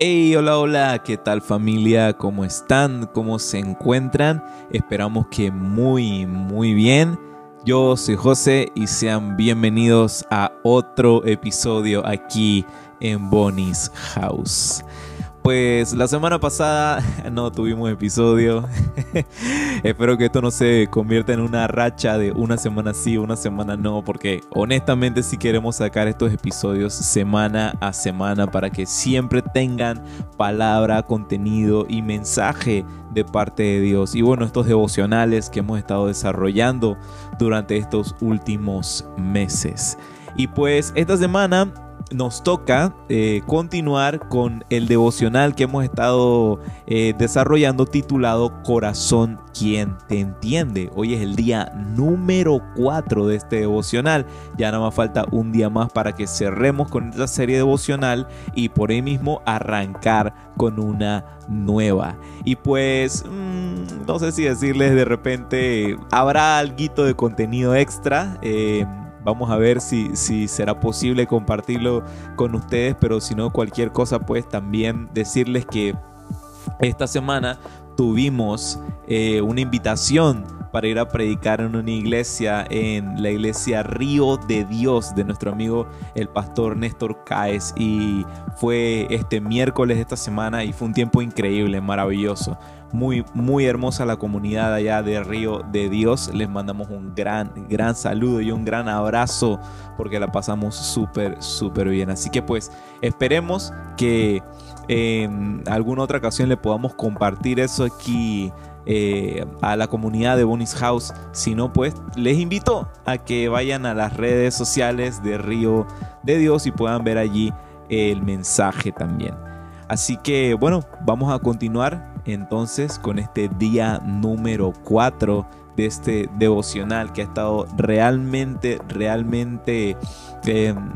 Hey, hola, hola, ¿qué tal familia? ¿Cómo están? ¿Cómo se encuentran? Esperamos que muy, muy bien. Yo soy José y sean bienvenidos a otro episodio aquí en Bonnie's House. Pues la semana pasada no tuvimos episodio. Espero que esto no se convierta en una racha de una semana sí, una semana no, porque honestamente sí queremos sacar estos episodios semana a semana para que siempre tengan palabra, contenido y mensaje de parte de Dios. Y bueno, estos devocionales que hemos estado desarrollando durante estos últimos meses. Y pues esta semana nos toca eh, continuar con el devocional que hemos estado eh, desarrollando titulado Corazón quien te entiende. Hoy es el día número 4 de este devocional. Ya nada más falta un día más para que cerremos con esta serie devocional y por ahí mismo arrancar con una nueva. Y pues, mm, no sé si decirles de repente, habrá algo de contenido extra. Eh, Vamos a ver si, si será posible compartirlo con ustedes, pero si no, cualquier cosa, pues también decirles que esta semana tuvimos eh, una invitación para ir a predicar en una iglesia, en la iglesia Río de Dios de nuestro amigo el pastor Néstor Caes. Y fue este miércoles de esta semana y fue un tiempo increíble, maravilloso muy, muy hermosa la comunidad allá de Río de Dios. Les mandamos un gran, gran saludo y un gran abrazo porque la pasamos súper, súper bien. Así que pues esperemos que en alguna otra ocasión le podamos compartir eso aquí eh, a la comunidad de Bonnie's House. Si no, pues les invito a que vayan a las redes sociales de Río de Dios y puedan ver allí el mensaje también. Así que bueno, vamos a continuar entonces con este día número 4 de este devocional que ha estado realmente, realmente, em,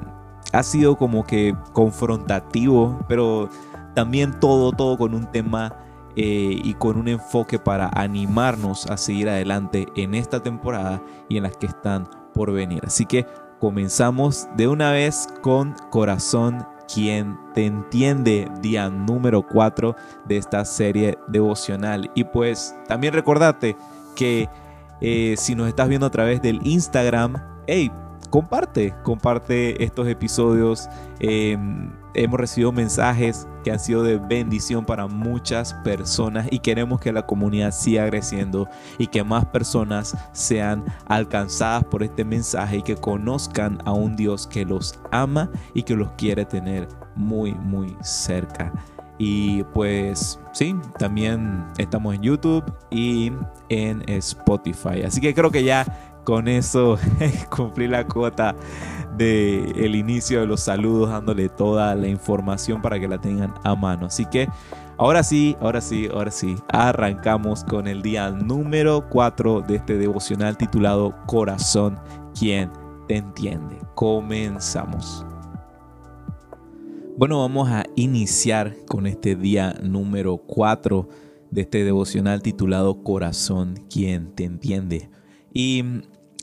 ha sido como que confrontativo, pero también todo, todo con un tema eh, y con un enfoque para animarnos a seguir adelante en esta temporada y en las que están por venir. Así que comenzamos de una vez con corazón quien te entiende, día número 4 de esta serie devocional. Y pues también recordate que eh, si nos estás viendo a través del Instagram, hey, comparte, comparte estos episodios. Em, hemos recibido mensajes que han sido de bendición para muchas personas y queremos que la comunidad siga creciendo y que más personas sean alcanzadas por este mensaje y que conozcan a un Dios que los ama y que los quiere tener muy, muy cerca. Y pues sí, también estamos en YouTube y en Spotify. Así que creo que ya con eso cumplí la cuota del el inicio de los saludos, dándole toda la información para que la tengan a mano. Así que ahora sí, ahora sí, ahora sí, arrancamos con el día número 4 de este devocional titulado Corazón, quien te entiende. Comenzamos. Bueno, vamos a iniciar con este día número 4 de este devocional titulado Corazón, quien te entiende. Y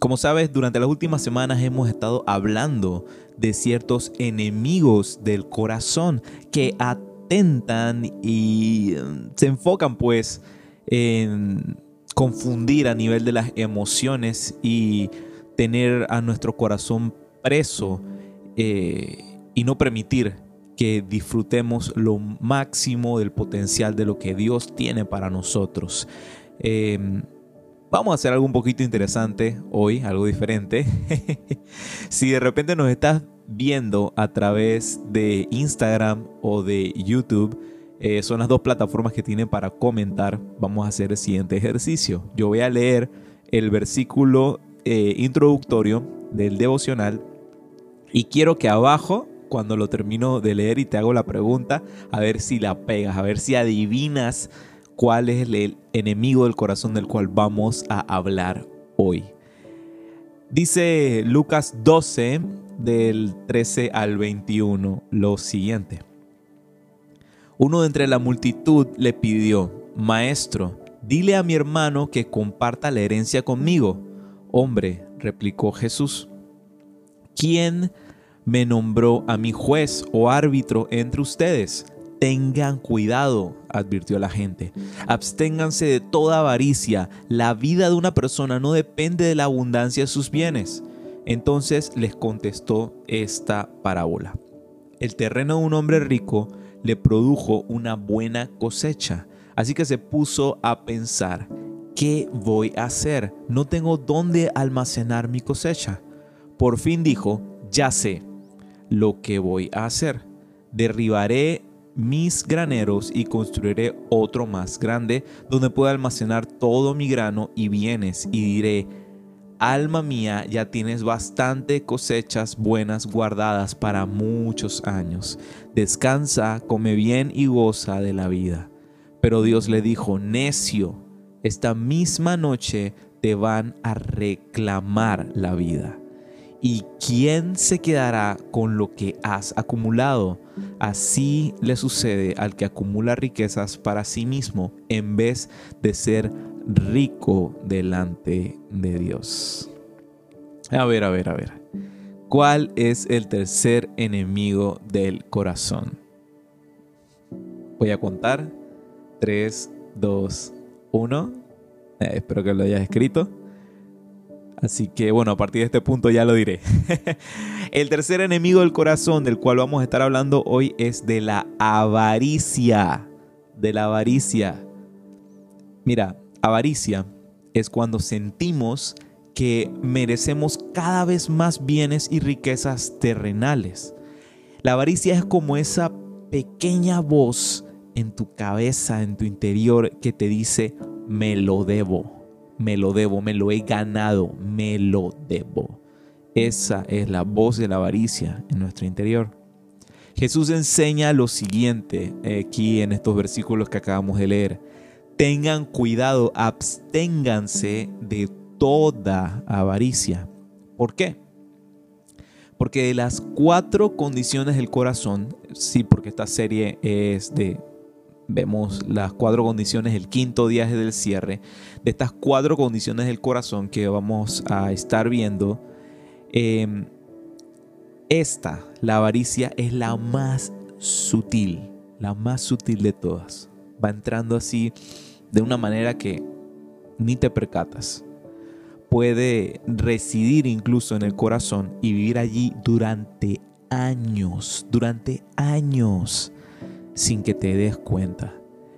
como sabes, durante las últimas semanas hemos estado hablando de ciertos enemigos del corazón que atentan y mm, se enfocan pues en confundir a nivel de las emociones y tener a nuestro corazón preso eh, y no permitir que disfrutemos lo máximo del potencial de lo que Dios tiene para nosotros. Em, Vamos a hacer algo un poquito interesante hoy, algo diferente. si de repente nos estás viendo a través de Instagram o de YouTube, eh, son las dos plataformas que tiene para comentar. Vamos a hacer el siguiente ejercicio. Yo voy a leer el versículo eh, introductorio del devocional y quiero que abajo, cuando lo termino de leer y te hago la pregunta, a ver si la pegas, a ver si adivinas cuál es el enemigo del corazón del cual vamos a hablar hoy. Dice Lucas 12 del 13 al 21 lo siguiente. Uno de entre la multitud le pidió, Maestro, dile a mi hermano que comparta la herencia conmigo. Hombre, replicó Jesús, ¿quién me nombró a mi juez o árbitro entre ustedes? Tengan cuidado, advirtió la gente. Absténganse de toda avaricia. La vida de una persona no depende de la abundancia de sus bienes. Entonces les contestó esta parábola. El terreno de un hombre rico le produjo una buena cosecha. Así que se puso a pensar, ¿qué voy a hacer? No tengo dónde almacenar mi cosecha. Por fin dijo, ya sé lo que voy a hacer. Derribaré mis graneros y construiré otro más grande donde pueda almacenar todo mi grano y bienes y diré, alma mía, ya tienes bastante cosechas buenas guardadas para muchos años. Descansa, come bien y goza de la vida. Pero Dios le dijo, necio, esta misma noche te van a reclamar la vida. ¿Y quién se quedará con lo que has acumulado? Así le sucede al que acumula riquezas para sí mismo en vez de ser rico delante de Dios. A ver, a ver, a ver. ¿Cuál es el tercer enemigo del corazón? Voy a contar. 3, 2, 1. espero que lo hayas escrito. Así que bueno, a partir de este punto ya lo diré. el tercer enemigo del corazón del cual vamos a estar hablando hoy es de la avaricia. De la avaricia. Mira, avaricia es cuando sentimos que merecemos cada vez más bienes y riquezas terrenales. La avaricia es como esa pequeña voz en tu cabeza, en tu interior, que te dice, me lo debo me lo debo, me lo he ganado, me lo debo. Esa es la voz de la avaricia en nuestro interior. Jesús enseña lo siguiente eh, aquí en estos versículos que acabamos de leer. Tengan cuidado, absténganse de toda avaricia. ¿Por qué? Porque de las cuatro condiciones del corazón, sí, porque esta serie es de vemos las cuatro condiciones, el quinto día del cierre, de estas cuatro condiciones del corazón que vamos a estar viendo, em, esta, la avaricia, es la más sutil, la más sutil de todas. Va entrando así de una manera que ni te percatas. Puede residir incluso en el corazón y vivir allí durante años, durante años sin que te des cuenta.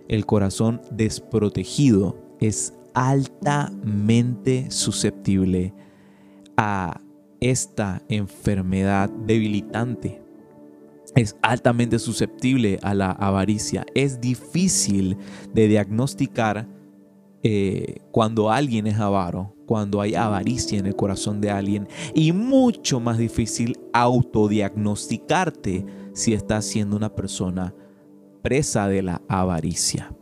El corazón desprotegido es altamente susceptible a esta enfermedad debilitante. Es altamente susceptible a la avaricia. Es difícil de diagnosticar eh, cuando alguien es avaro, cuando hay avaricia en el corazón de alguien. Y mucho más difícil autodiagnosticarte si estás siendo una persona presa de la avaricia.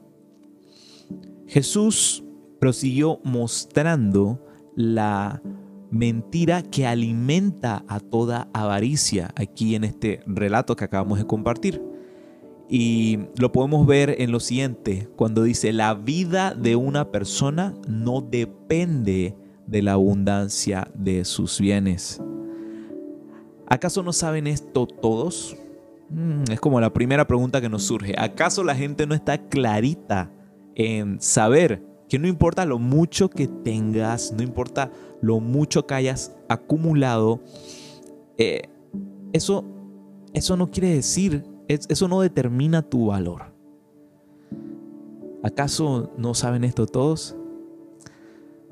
Jesús prosiguió mostrando la mentira que alimenta a toda avaricia aquí en este relato que acabamos de compartir. Y lo podemos ver en lo siguiente, cuando dice, la vida de una persona no depende de la abundancia de sus bienes. ¿Acaso no saben esto todos? Mm, es como la primera pregunta que nos surge. ¿Acaso la gente no está clarita en saber que no importa lo mucho que tengas, no importa lo mucho que hayas acumulado, eh, eso, eso no quiere decir, eso no determina tu valor? ¿Acaso no saben esto todos?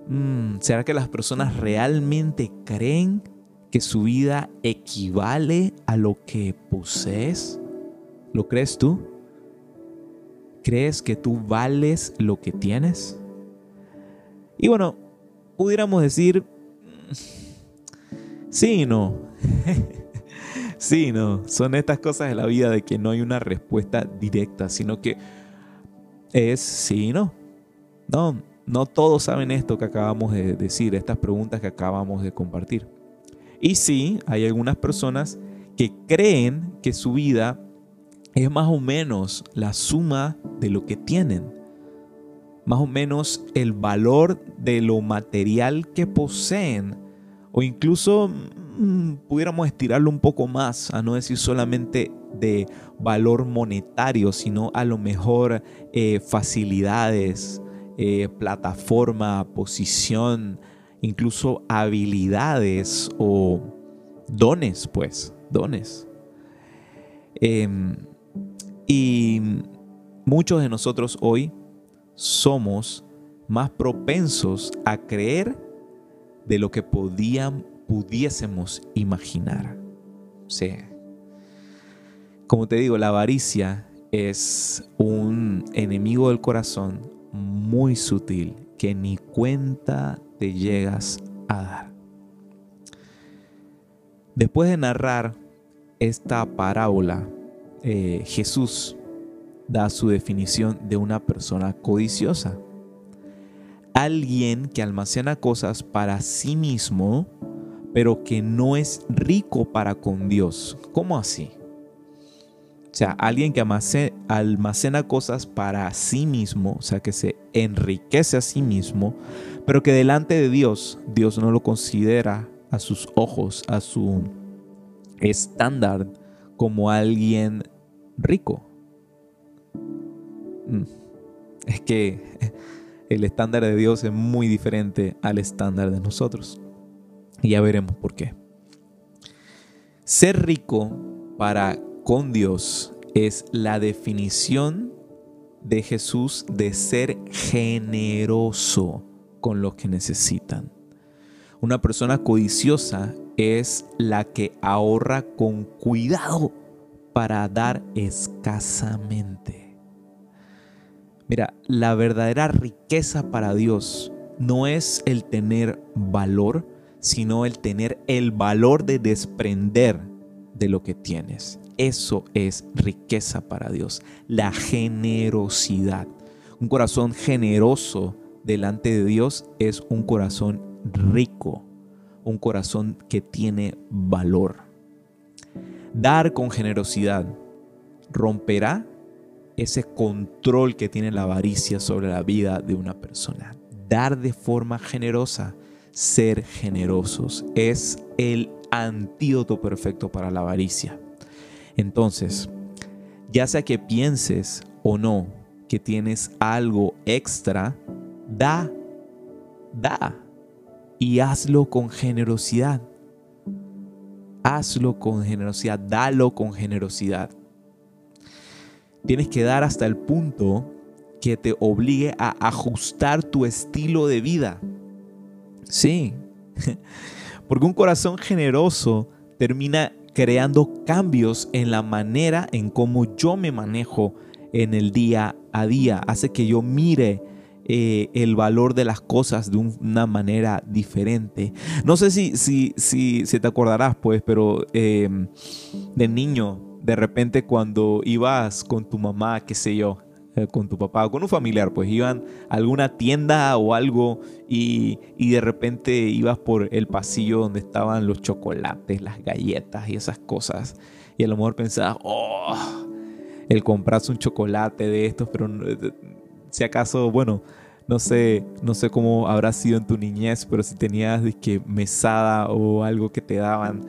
Mm, ¿Será que las personas realmente creen que su vida equivale a lo que posees? ¿Lo crees tú? ¿Crees que tú vales lo que tienes? Y bueno, pudiéramos decir, sí y no. sí y no. Son estas cosas de la vida de que no hay una respuesta directa, sino que es sí y no. No, no todos saben esto que acabamos de decir, estas preguntas que acabamos de compartir. Y sí, hay algunas personas que creen que su vida es más o menos la suma de lo que tienen, más o menos el valor de lo material que poseen, o incluso mm, pudiéramos estirarlo un poco más, a no decir solamente de valor monetario, sino a lo mejor eh, facilidades, eh, plataforma, posición, incluso habilidades o dones, pues, dones. Em, y muchos de nosotros hoy somos más propensos a creer de lo que pudiésemos imaginar. Sí. Como te digo, la avaricia es un enemigo del corazón muy sutil que ni cuenta te llegas a dar. Después de narrar esta parábola, eh, Jesús da su definición de una persona codiciosa. Alguien que almacena cosas para sí mismo, pero que no es rico para con Dios. ¿Cómo así? O sea, alguien que almacena cosas para sí mismo, o sea, que se enriquece a sí mismo, pero que delante de Dios, Dios no lo considera a sus ojos, a su estándar, como alguien rico. Mm. Es que el estándar de Dios es muy diferente al estándar de nosotros. Y ya veremos por qué. Ser rico para con Dios es la definición de Jesús de ser generoso con los que necesitan. Una persona codiciosa es la que ahorra con cuidado para dar escasamente. Mira, la verdadera riqueza para Dios no es el tener valor, sino el tener el valor de desprender de lo que tienes. Eso es riqueza para Dios, la generosidad. Un corazón generoso delante de Dios es un corazón rico, un corazón que tiene valor. Dar con generosidad romperá ese control que tiene la avaricia sobre la vida de una persona. Dar de forma generosa, ser generosos, es el antídoto perfecto para la avaricia. Entonces, ya sea que pienses o no que tienes algo extra, da, da y hazlo con generosidad. Hazlo con generosidad, dalo con generosidad. Tienes que dar hasta el punto que te obligue a ajustar tu estilo de vida. Sí, porque un corazón generoso termina creando cambios en la manera en cómo yo me manejo en el día a día. Hace que yo mire eh, el valor de las cosas de una manera diferente. No sé si, si, si, te acordarás, pues, pero em, de niño, de repente cuando ibas con tu mamá, qué sé yo, eh, con tu papá o con un familiar, pues iban a alguna tienda o algo y, de repente ibas por el pasillo donde estaban los chocolates, las galletas y esas cosas. Y a lo mejor pensabas, oh, el comprarse un chocolate de estos, pero si acaso, bueno, no sé, no sé cómo habrá sido en tu niñez, pero si tenías que mesada o algo que te daban,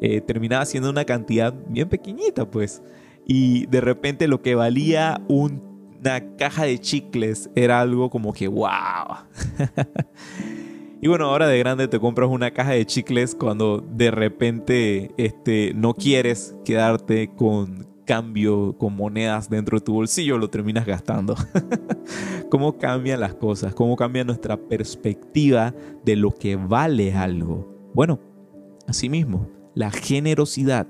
eh, terminaba siendo una cantidad bien pequeñita, pues. Y de repente lo que valía un una caja de chicles era algo como que wow. y bueno, ahora de grande te compras una caja de chicles cuando de repente este, no quieres quedarte con cambio, con monedas dentro de tu bolsillo, lo terminas gastando. ¿Cómo cambian las cosas? ¿Cómo cambia nuestra perspectiva de lo que vale algo? Bueno, así mismo, la generosidad,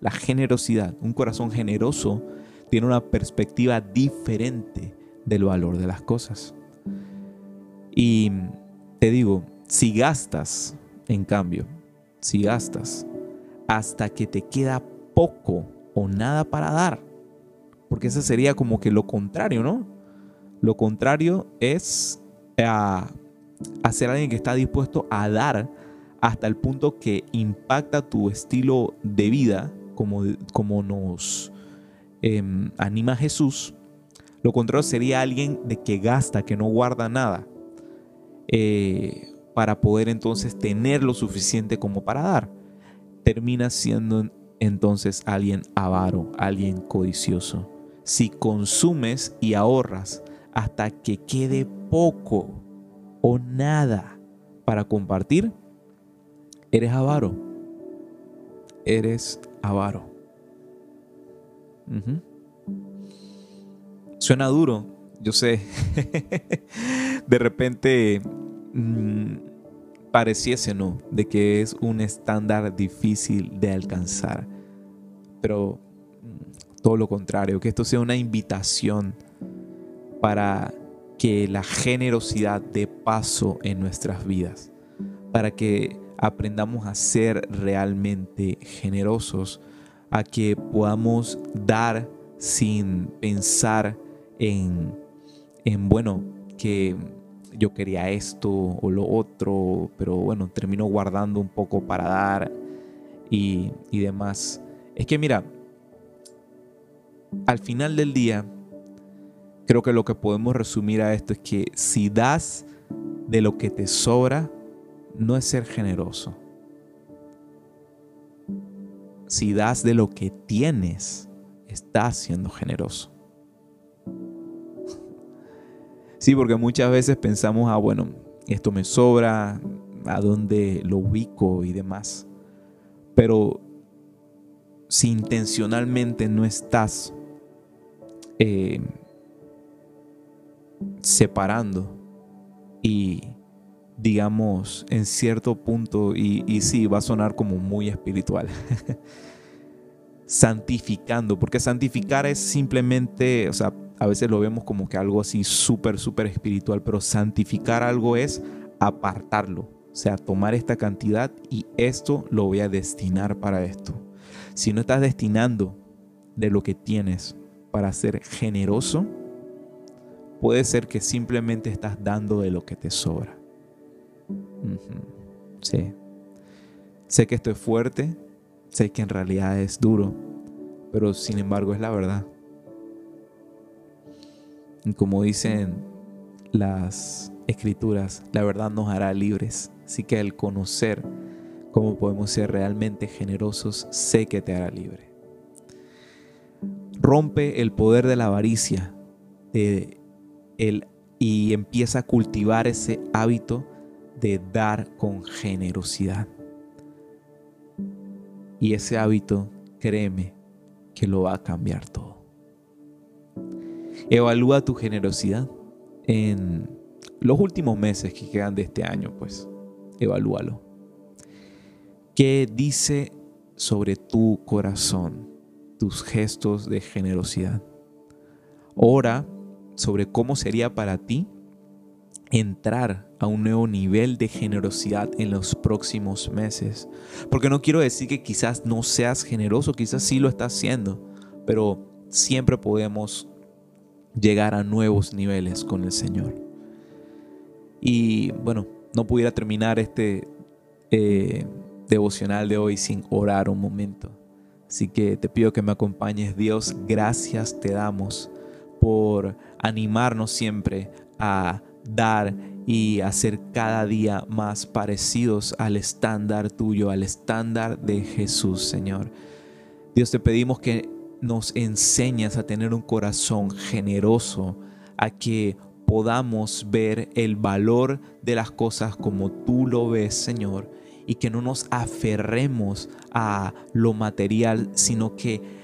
la generosidad, un corazón generoso tiene una perspectiva diferente del valor de las cosas. Y te digo, si gastas, en cambio, si gastas hasta que te queda poco o nada para dar, porque ese sería como que lo contrario, ¿no? Lo contrario es a, ser alguien que está dispuesto a dar hasta el punto que impacta tu estilo de vida, como, como nos Em, anima a Jesús, lo contrario sería alguien de que gasta, que no guarda nada, eh, para poder entonces tener lo suficiente como para dar. termina siendo entonces alguien avaro, alguien codicioso. Si consumes y ahorras hasta que quede poco o nada para compartir, eres avaro. Eres avaro. Suena duro, yo sé. de repente mm, pareciese, ¿no? De que es un estándar difícil de alcanzar. Pero mm, todo lo contrario, que esto sea una invitación para que la generosidad dé paso en nuestras vidas, para que aprendamos a ser realmente generosos, a que podamos dar sin pensar en, en bueno, que yo quería esto o lo otro, pero bueno, termino guardando un poco para dar y, y demás. Es que mira, al final del día, creo que lo que podemos resumir a esto es que si das de lo que te sobra, no es ser generoso. Si das de lo que tienes, estás siendo generoso. Sí, porque muchas veces pensamos, ah, bueno, esto me sobra, a dónde lo ubico y demás. Pero si intencionalmente no estás eh, separando y digamos en cierto punto, y, y sí, va a sonar como muy espiritual, santificando, porque santificar es simplemente, o sea, a veces lo vemos como que algo así súper, súper espiritual, pero santificar algo es apartarlo, o sea, tomar esta cantidad y esto lo voy a destinar para esto. Si no estás destinando de lo que tienes para ser generoso, puede ser que simplemente estás dando de lo que te sobra. Sí. Sé que esto es fuerte, sé que en realidad es duro, pero sin embargo es la verdad. Y como dicen las escrituras, la verdad nos hará libres. Así que el conocer cómo podemos ser realmente generosos, sé que te hará libre. Rompe el poder de la avaricia y empieza a cultivar ese hábito de dar con generosidad. Y ese hábito, créeme, que lo va a cambiar todo. Evalúa tu generosidad en los últimos meses que quedan de este año, pues. Evalúalo. ¿Qué dice sobre tu corazón tus gestos de generosidad? Ora sobre cómo sería para ti entrar a un nuevo nivel de generosidad en los próximos meses. Porque no quiero decir que quizás no seas generoso, quizás sí lo estás haciendo, pero siempre podemos llegar a nuevos niveles con el Señor. Y bueno, no pudiera terminar este eh, devocional de hoy sin orar un momento. Así que te pido que me acompañes. Dios, gracias te damos por animarnos siempre a dar y hacer cada día más parecidos al estándar tuyo, al estándar de Jesús, Señor. Dios, te pedimos que nos enseñas a tener un corazón generoso, a que podamos ver el valor de las cosas como tú lo ves, Señor, y que no nos aferremos a lo material, sino que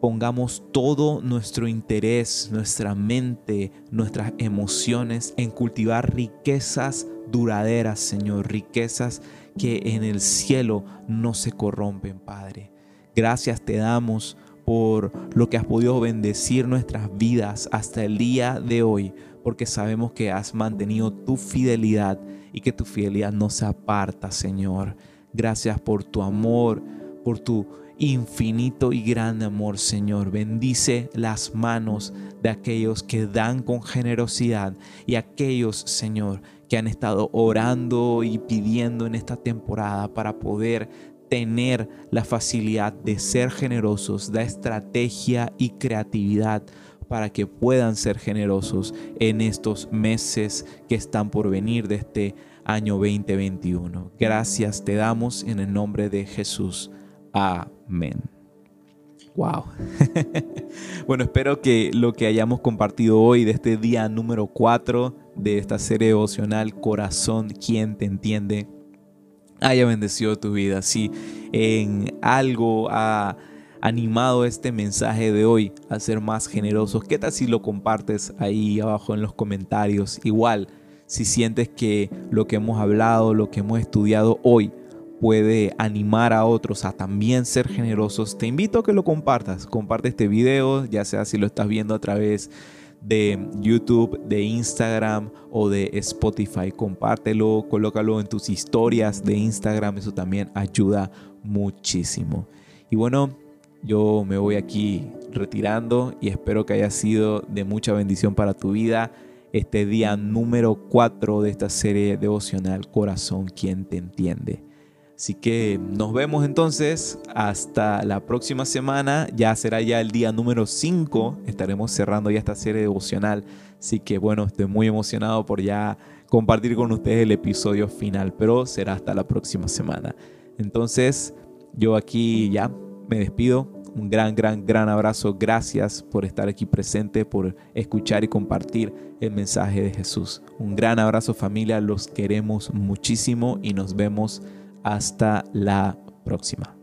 pongamos todo nuestro interés, nuestra mente, nuestras emociones en cultivar riquezas duraderas, Señor, riquezas que en el cielo no se corrompen, Padre. Gracias te damos por lo que has podido bendecir nuestras vidas hasta el día de hoy, porque sabemos que has mantenido tu fidelidad y que tu fidelidad no se aparta, Señor. Gracias por tu amor, por tu infinito y grande amor, Señor. Bendice las manos de aquellos que dan con generosidad y aquellos, Señor, que han estado orando y pidiendo en esta temporada para poder tener la facilidad de ser generosos, da estrategia y creatividad para que puedan ser generosos en estos meses que están por venir de este año 2021. Gracias te damos en el nombre de Jesús. Amén. Wow. bueno, espero que lo que hayamos compartido hoy de este día número 4 de esta serie devocional Corazón, quien te entiende, haya bendecido tu vida. Si en algo ha animado este mensaje de hoy a ser más generosos, ¿qué tal si lo compartes ahí abajo en los comentarios? Igual, si sientes que lo que hemos hablado, lo que hemos estudiado hoy, puede animar a otros a también ser generosos, te invito a que lo compartas. Comparte este video, ya sea si lo estás viendo a través de YouTube, de Instagram o de Spotify. Compártelo, colócalo en tus historias de Instagram, eso también ayuda muchísimo. Y bueno, yo me voy aquí retirando y espero que haya sido de mucha bendición para tu vida este día número 4 de esta serie devocional Corazón, quien te entiende. Así que nos vemos entonces hasta la próxima semana. Ya será ya el día número 5. Estaremos cerrando ya esta serie devocional. Así que bueno, estoy muy emocionado por ya compartir con ustedes el episodio final. Pero será hasta la próxima semana. Entonces yo aquí ya me despido. Un gran, gran, gran abrazo. Gracias por estar aquí presente, por escuchar y compartir el mensaje de Jesús. Un gran abrazo familia. Los queremos muchísimo y nos vemos hasta la próxima.